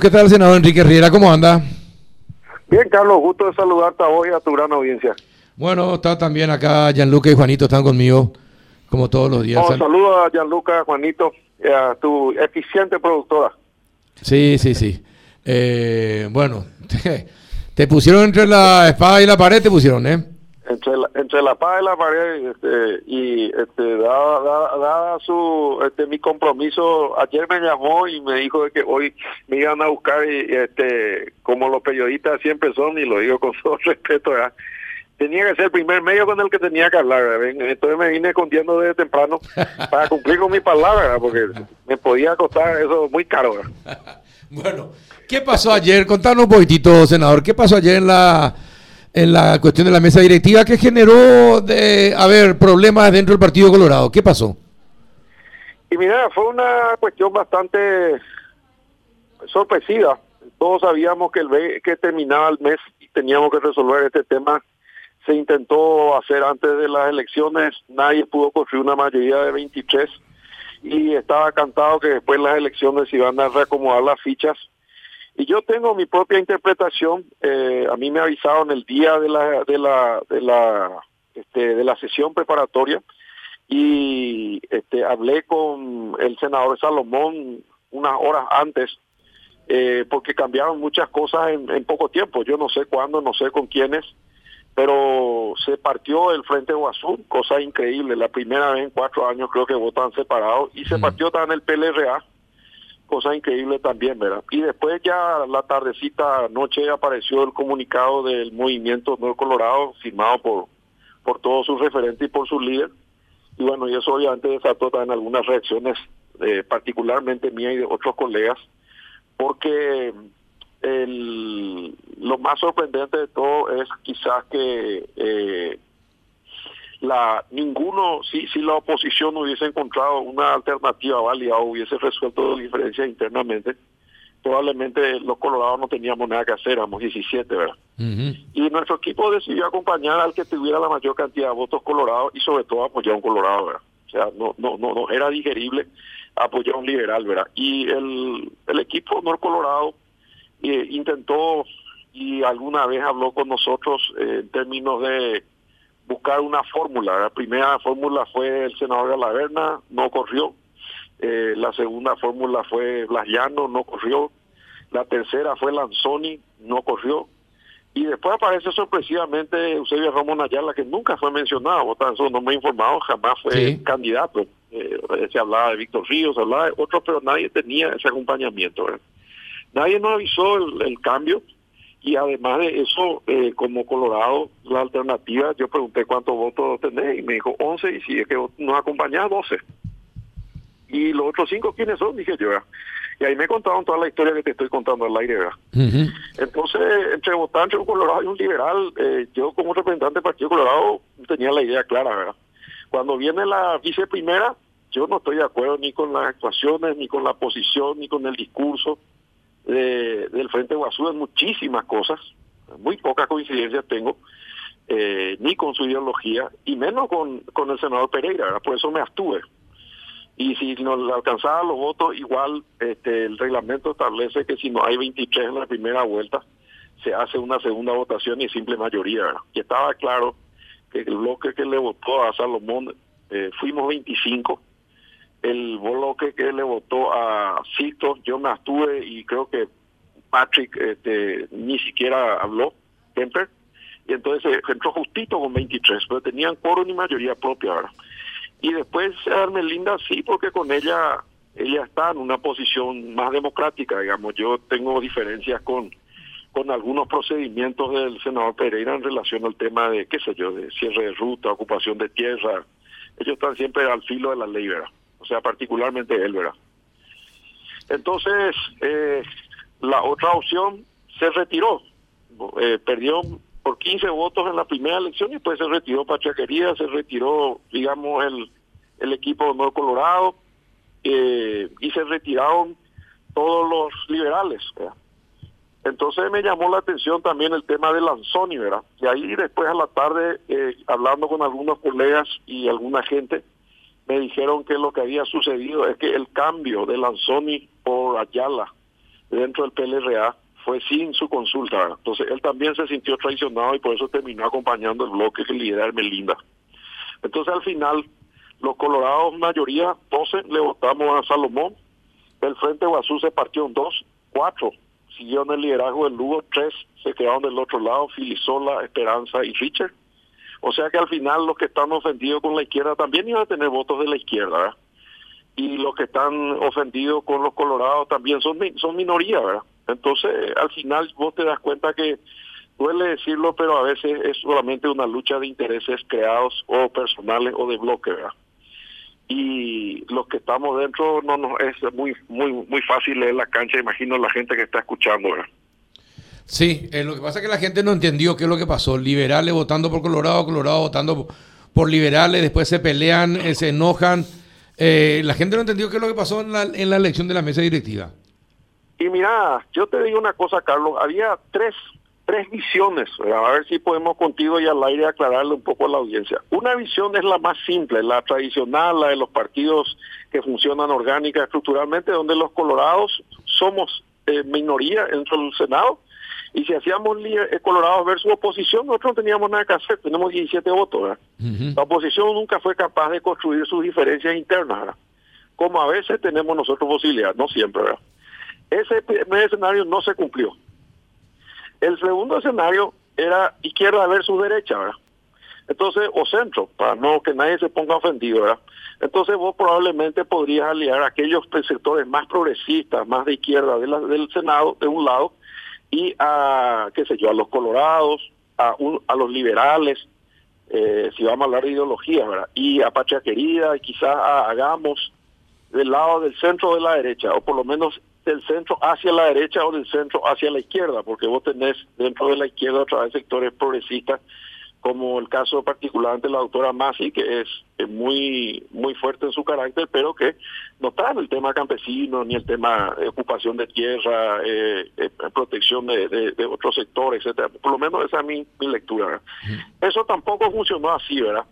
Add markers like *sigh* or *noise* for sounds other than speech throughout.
¿Qué tal, senador Enrique Riera? ¿Cómo anda? Bien, Carlos, gusto de saludarte hoy a tu gran audiencia. Bueno, está también acá Gianluca y Juanito, están conmigo, como todos los días. Oh, saludo a Gianluca, Juanito, y a tu eficiente productora. Sí, sí, sí. Eh, bueno, *laughs* te, te pusieron entre la espada y la pared, te pusieron, ¿eh? Entre la, entre la paz y la pared este, y este dada, dada, dada, su este mi compromiso ayer me llamó y me dijo que hoy me iban a buscar y este como los periodistas siempre son y lo digo con *laughs* todo respeto ¿verdad? tenía que ser el primer medio con el que tenía que hablar ¿verdad? entonces me vine escondiendo desde temprano *laughs* para cumplir con mi palabra ¿verdad? porque me podía costar eso muy caro *laughs* bueno qué pasó ayer contanos un poquitito senador qué pasó ayer en la en la cuestión de la mesa directiva que generó de haber problemas dentro del Partido Colorado. ¿Qué pasó? Y mira, fue una cuestión bastante sorpresiva. Todos sabíamos que el que terminaba el mes y teníamos que resolver este tema. Se intentó hacer antes de las elecciones, nadie pudo construir una mayoría de 23 y estaba cantado que después las elecciones iban a reacomodar las fichas y yo tengo mi propia interpretación. Eh, a mí me avisaron el día de la de la de la este, de la sesión preparatoria y este, hablé con el senador Salomón unas horas antes eh, porque cambiaron muchas cosas en, en, poco tiempo. Yo no sé cuándo, no sé con quiénes, pero se partió el Frente Guazú, cosa increíble. La primera vez en cuatro años creo que votan separados y se partió también el PLRA cosa increíble también, ¿verdad? Y después ya la tardecita, noche apareció el comunicado del movimiento Nuevo Colorado, firmado por, por todos sus referentes y por sus líderes. Y bueno, y eso obviamente desató también algunas reacciones, eh, particularmente mía y de otros colegas, porque el, lo más sorprendente de todo es quizás que eh, la ninguno si si la oposición hubiese encontrado una alternativa válida o hubiese resuelto diferencias internamente probablemente los colorados no teníamos nada que hacer éramos 17 verdad y nuestro equipo decidió acompañar al que tuviera la mayor cantidad de votos colorados y sobre todo apoyar a un colorado verdad o sea no no no no era digerible apoyar a un liberal verdad y el el equipo Nor Colorado eh, intentó y alguna vez habló con nosotros eh, en términos de buscar una fórmula. La primera fórmula fue el senador Galaverna, no corrió. Eh, la segunda fórmula fue Blas Llano, no corrió. La tercera fue Lanzoni, no corrió. Y después aparece sorpresivamente Eusebio Ramón Ayala, que nunca fue mencionado, eso no me he informado, jamás fue sí. candidato. Eh, se hablaba de Víctor Ríos, se hablaba de otros, pero nadie tenía ese acompañamiento. ¿verdad? Nadie nos avisó el, el cambio y además de eso, eh, como Colorado, la alternativa, yo pregunté cuántos votos tenés y me dijo 11 y si es que nos acompañaba 12. Y los otros cinco, ¿quiénes son? Dije yo. Y ahí me contaron toda la historia que te estoy contando al aire. ¿verdad? Uh -huh. Entonces, entre votar entre un Colorado y un liberal, eh, yo como representante del Partido Colorado tenía la idea clara. ¿verdad? Cuando viene la viceprimera, yo no estoy de acuerdo ni con las actuaciones, ni con la posición, ni con el discurso de, del Frente Guazú en muchísimas cosas, muy pocas coincidencias tengo, eh, ni con su ideología, y menos con, con el senador Pereira, ¿verdad? por eso me abstuve. Y si no alcanzaba los votos, igual este, el reglamento establece que si no hay 23 en la primera vuelta, se hace una segunda votación y simple mayoría. ¿verdad? Y estaba claro que el bloque que le votó a Salomón, eh, fuimos 25, el bloque que le votó a Sisto, yo me abstuve y creo que Patrick este, ni siquiera habló, Kemper, y entonces entró justito con 23, pero tenían coro ni mayoría propia, ¿verdad? Y después Armelinda sí, porque con ella ella está en una posición más democrática, digamos, yo tengo diferencias con con algunos procedimientos del senador Pereira en relación al tema de, qué sé yo, de cierre de ruta, ocupación de tierra, ellos están siempre al filo de la ley, ¿verdad? O sea, particularmente él, ¿verdad? Entonces, eh, la otra opción se retiró, eh, perdió por 15 votos en la primera elección y después se retiró Pachaquería, se retiró, digamos, el, el equipo de Nuevo Colorado eh, y se retiraron todos los liberales, ¿verdad? Entonces me llamó la atención también el tema de Lanzoni, ¿verdad? Y ahí después a la tarde, eh, hablando con algunos colegas y alguna gente, me dijeron que lo que había sucedido es que el cambio de Lanzoni por Ayala dentro del PLRA fue sin su consulta. Entonces él también se sintió traicionado y por eso terminó acompañando el bloque que lidera Melinda. Entonces al final los colorados mayoría 12 le votamos a Salomón, el Frente Guazú se partió en dos, cuatro siguieron el liderazgo del Lugo, tres se quedaron del otro lado, Filisola, Esperanza y Richard. O sea que al final los que están ofendidos con la izquierda también iban a tener votos de la izquierda, ¿verdad? Y los que están ofendidos con los colorados también son, son minoría, ¿verdad? Entonces, al final vos te das cuenta que duele decirlo, pero a veces es solamente una lucha de intereses creados o personales o de bloque, y los que estamos dentro no nos es muy muy muy fácil leer la cancha imagino la gente que está escuchando ¿verdad? Sí eh, lo que pasa es que la gente no entendió qué es lo que pasó. Liberales votando por Colorado Colorado votando por liberales después se pelean eh, se enojan. Eh, la gente no entendió qué es lo que pasó en la, en la elección de la mesa directiva. Y mira yo te digo una cosa Carlos. Había tres tres visiones, a ver si podemos contigo y al aire aclararle un poco a la audiencia. Una visión es la más simple, la tradicional, la de los partidos que funcionan orgánica, estructuralmente, donde los colorados somos eh, minoría dentro del Senado, y si hacíamos eh, colorados versus oposición, nosotros no teníamos nada que hacer, tenemos 17 votos. La oposición nunca fue capaz de construir sus diferencias internas, como a veces tenemos nosotros posibilidad, no siempre. Ese primer escenario no se cumplió. El segundo escenario era izquierda versus derecha, ¿verdad? Entonces, o centro, para no que nadie se ponga ofendido, ¿verdad? Entonces vos probablemente podrías aliar a aquellos sectores más progresistas, más de izquierda del Senado, de un lado, y a, qué sé yo, a los colorados, a, a los liberales, eh, si vamos a hablar de ideología, ¿verdad? Y a Patria Querida, y quizás hagamos del lado del centro de la derecha, o por lo menos del centro hacia la derecha o del centro hacia la izquierda, porque vos tenés dentro de la izquierda otra vez sectores progresistas, como el caso particular de la doctora Masi, que es, muy muy fuerte en su carácter, pero que no está en el tema campesino, ni el tema de ocupación de tierra, eh, eh, protección de, otros sectores, etcétera. Por lo menos esa es mi, mi lectura. Eso tampoco funcionó así, ¿verdad?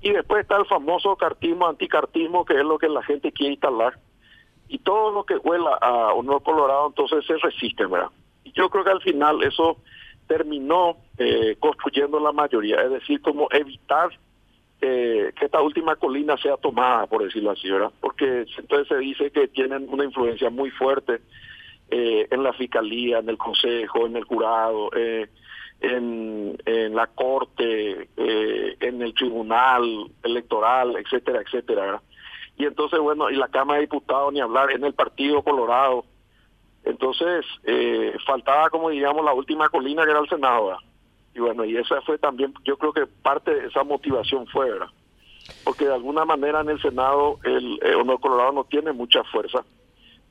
Y después está el famoso cartismo, anticartismo, que es lo que la gente quiere instalar y todo lo que huela a honor colorado entonces se resiste, ¿verdad? Y yo creo que al final eso terminó eh, construyendo la mayoría, es decir, como evitar eh, que esta última colina sea tomada, por decirlo así, ¿verdad? Porque entonces se dice que tienen una influencia muy fuerte eh, en la fiscalía, en el consejo, en el jurado, en, en la corte, en el tribunal electoral, etcétera, etcétera, ¿verdad? y entonces bueno y la cámara de diputados ni hablar en el partido colorado entonces eh, faltaba como digamos la última colina que era el senado y bueno y esa fue también yo creo que parte de esa motivación fue ¿verdad? porque de alguna manera en el senado el eh, honor colorado no tiene mucha fuerza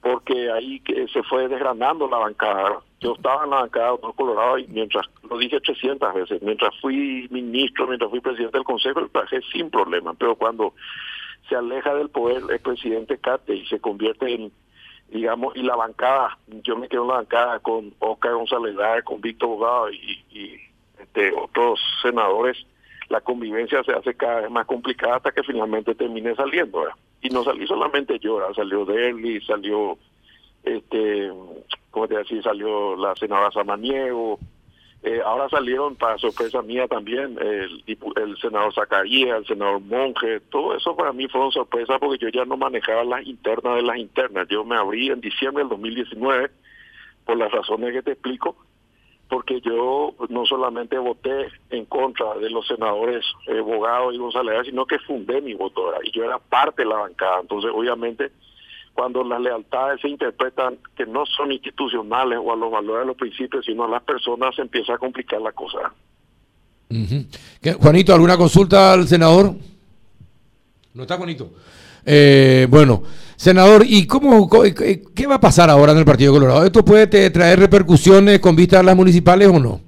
porque ahí que se fue desgranando la bancada yo estaba en la bancada de honor colorado y mientras lo dije 300 veces mientras fui ministro mientras fui presidente del consejo lo traje sin problema pero cuando se aleja del poder el presidente Cate y se convierte en, digamos, y la bancada, yo me quedo en la bancada con Oscar González con Víctor Bogado y, este, otros senadores, la convivencia se hace cada vez más complicada hasta que finalmente termine saliendo. Y no salí solamente yo, salió Derli, salió, este, ¿cómo te decir? Salió la senadora Samaniego, eh, ahora salieron, para sorpresa mía también, el, el senador Zacarías, el senador Monge, todo eso para mí fueron sorpresas porque yo ya no manejaba las internas de las internas. Yo me abrí en diciembre del 2019 por las razones que te explico, porque yo no solamente voté en contra de los senadores eh, Bogado y González, sino que fundé mi voto y yo era parte de la bancada. Entonces, obviamente, cuando las lealtades se interpretan que no son institucionales o a los valores de los principios, sino a las personas, se empieza a complicar la cosa. Juanito, ¿alguna consulta al senador? No está Juanito. Eh, bueno, senador, ¿y cómo, qué va a pasar ahora en el Partido Colorado? ¿Esto puede traer repercusiones con vista a las municipales o no?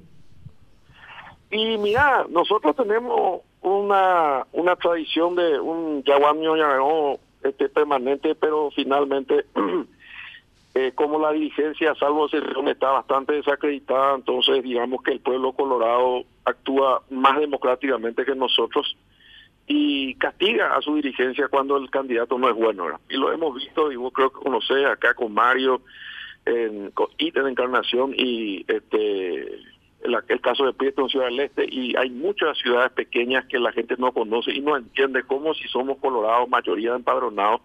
Y mira, nosotros tenemos una, una tradición de un yaguamio este, permanente, pero finalmente, *clears throat* eh, como la dirigencia, salvo excepción, está bastante desacreditada, entonces digamos que el pueblo colorado actúa más democráticamente que nosotros y castiga a su dirigencia cuando el candidato no es bueno. Y lo hemos visto, y vos creo que conocés acá con Mario, en, en Encarnación y este el, el, caso de Prieto en Ciudad del Este y hay muchas ciudades pequeñas que la gente no conoce y no entiende cómo si somos colorados, mayoría empadronados,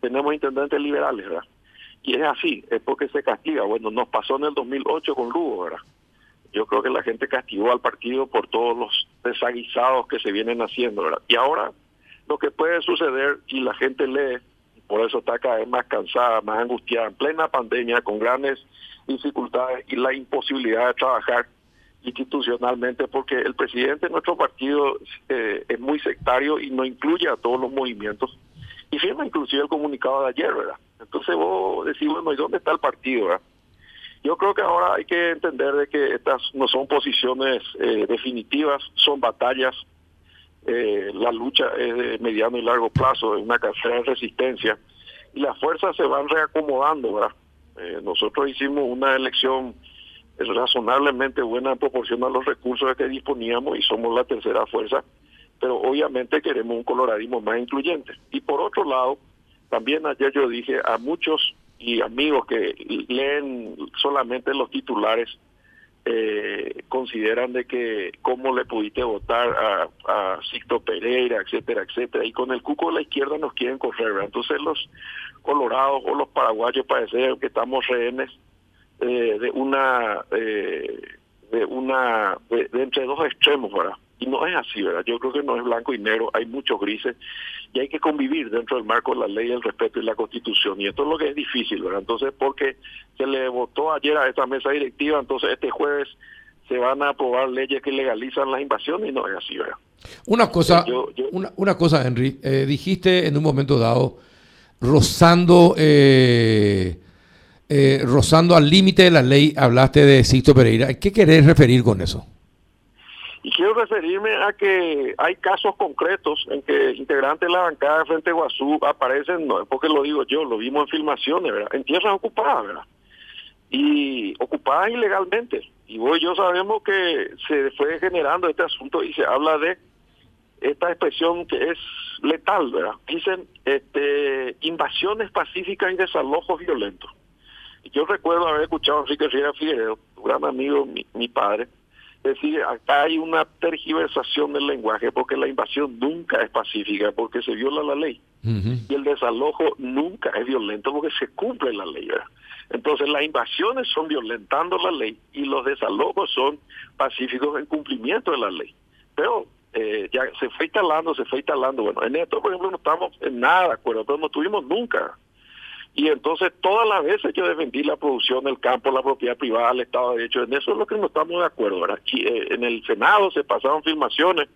tenemos intendentes liberales, ¿verdad? Y es así, es porque se castiga. Bueno, nos pasó en el 2008 con Lugo, ¿verdad? Yo creo que la gente castigó al partido por todos los desaguisados que se vienen haciendo, ¿verdad? Y ahora lo que puede suceder y la gente lee, por eso está cada vez más cansada, más angustiada, en plena pandemia, con grandes dificultades y la imposibilidad de trabajar institucionalmente, porque el presidente de nuestro partido eh, es muy sectario y no incluye a todos los movimientos, y firma inclusive el comunicado de ayer, ¿verdad? Entonces vos decís, bueno, ¿y dónde está el partido, verdad? Yo creo que ahora hay que entender de que estas no son posiciones eh, definitivas, son batallas. Eh, la lucha es de mediano y largo plazo, es una carrera de resistencia y las fuerzas se van reacomodando, ¿verdad? Eh, nosotros hicimos una elección razonablemente buena en proporción a los recursos de que disponíamos y somos la tercera fuerza, pero obviamente queremos un coloradismo más incluyente. Y por otro lado, también ayer yo dije a muchos y amigos que leen solamente los titulares eh, consideran de que cómo le pudiste votar a, a Sixto Pereira, etcétera, etcétera, y con el cuco de la izquierda nos quieren correr, entonces los colorados o los paraguayos parecen que estamos rehenes eh, de una eh, de una de, entre dos extremos, ¿verdad? Y no es así, ¿verdad? Yo creo que no es blanco y negro, hay muchos grises y hay que convivir dentro del marco de la ley, el respeto y la constitución. Y esto es lo que es difícil, ¿verdad? Entonces, porque se le votó ayer a esta mesa directiva, entonces este jueves se van a aprobar leyes que legalizan las invasiones y no es así, ¿verdad? Una cosa, Una, una, cosa, Henry, eh, dijiste en un momento dado, rozando, eh, eh, rozando al límite de la ley, hablaste de Sixto Pereira. ¿Qué querés referir con eso? Y quiero referirme a que hay casos concretos en que integrantes de la bancada de Frente Guazú aparecen, no es porque lo digo yo, lo vimos en filmaciones, ¿verdad? En tierras ocupadas, ¿verdad? Y ocupadas ilegalmente. Y vos y yo sabemos que se fue generando este asunto y se habla de esta expresión que es letal, ¿verdad? Dicen este, invasiones pacíficas y desalojos violentos. Yo recuerdo haber escuchado a Enrique Riera Figueredo, un gran amigo, mi, mi padre, es decir, acá hay una tergiversación del lenguaje porque la invasión nunca es pacífica porque se viola la ley. Y el desalojo nunca es violento porque se cumple la ley. Entonces las invasiones son violentando la ley y los desalojos son pacíficos en cumplimiento de la ley. Pero eh, ya se fue instalando, se fue instalando. Bueno, en esto, por ejemplo, no estamos en nada de acuerdo, pero no tuvimos nunca y entonces todas las veces yo defendí la producción del campo, la propiedad privada, el Estado de Derecho. En eso es lo que no estamos de acuerdo. ¿verdad? Eh, en el Senado se pasaron filmaciones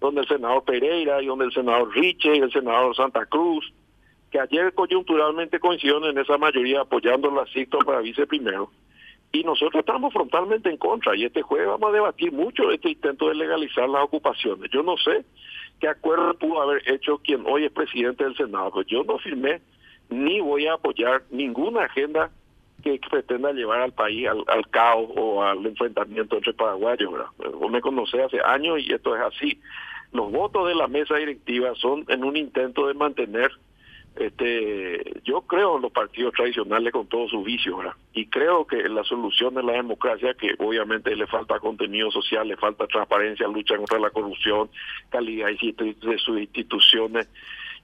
donde el senador Pereira y donde el senador Riche y el senador Santa Cruz, que ayer coyunturalmente coincidieron en esa mayoría apoyando la CICTO para vice primero. Y nosotros estamos frontalmente en contra. Y este jueves vamos a debatir mucho este intento de legalizar las ocupaciones. Yo no sé qué acuerdo pudo haber hecho quien hoy es presidente del Senado. Pues yo no firmé ni voy a apoyar ninguna agenda que pretenda llevar al país al, caos o al enfrentamiento entre paraguayos. Me conocés hace años y esto es así. Los votos de la mesa directiva son en un intento de mantener, este, yo creo en los partidos tradicionales con todos sus vicios, y creo que la solución de la democracia, que obviamente le falta contenido social, le falta transparencia, lucha contra la corrupción, calidad de sus instituciones,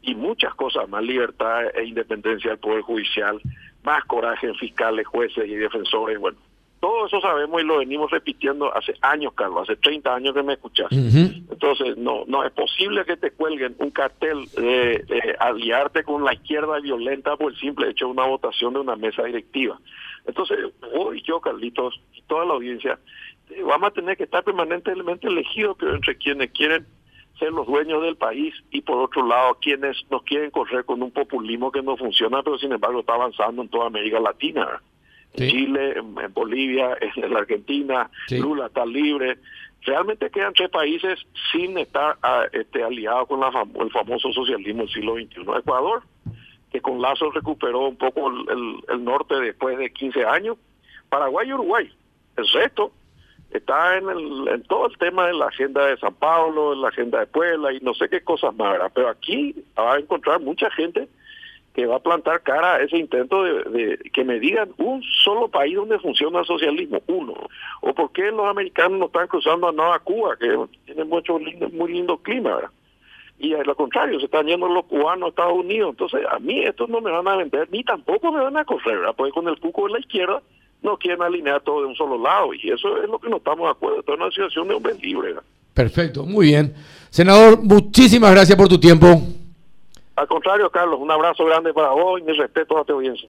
y muchas cosas más, libertad e independencia del Poder Judicial, más coraje en fiscales, jueces y defensores, bueno, todo eso sabemos y lo venimos repitiendo hace años, Carlos, hace 30 años que me escuchas. Entonces, no no es posible que te cuelguen un cartel de, aliarte con la izquierda violenta por el simple hecho de una votación de una mesa directiva. Entonces, hoy yo, Carlitos, y toda la audiencia, eh, vamos a tener que estar permanentemente elegidos entre quienes quieren ser los dueños del país y por otro lado quienes nos quieren correr con un populismo que no funciona pero sin embargo está avanzando en toda América Latina. En Chile en, Bolivia *laughs* en la Argentina Lula está libre. Realmente quedan tres países sin estar ah, este, aliados con la el famoso socialismo del siglo XXI Ecuador que con Lazo recuperó un poco el, el norte después de 15 años. Paraguay y Uruguay. El resto está en, el, en todo el tema de la agenda de San Pablo, en la agenda de Puebla y no sé qué cosas más, pero aquí va a encontrar mucha gente que va a plantar cara a ese intento de, que me digan un solo país donde funciona el socialismo, uno. O por qué los americanos no están cruzando a Nueva Cuba, que tiene mucho lindo, muy lindo clima. Y a lo contrario, se están yendo los cubanos a Estados Unidos. Entonces, a mí estos no me van a vender, ni tampoco me van a correr, ¿verdad? Porque con el cuco de la izquierda no quieren alinear todo de un solo lado. Y eso es lo que no estamos de acuerdo. Esto es una situación de hombre libre, ¿verdad? Perfecto, muy bien. Senador, muchísimas gracias por tu tiempo. Al contrario, Carlos, un abrazo grande para vos y mi respeto a tu audiencia.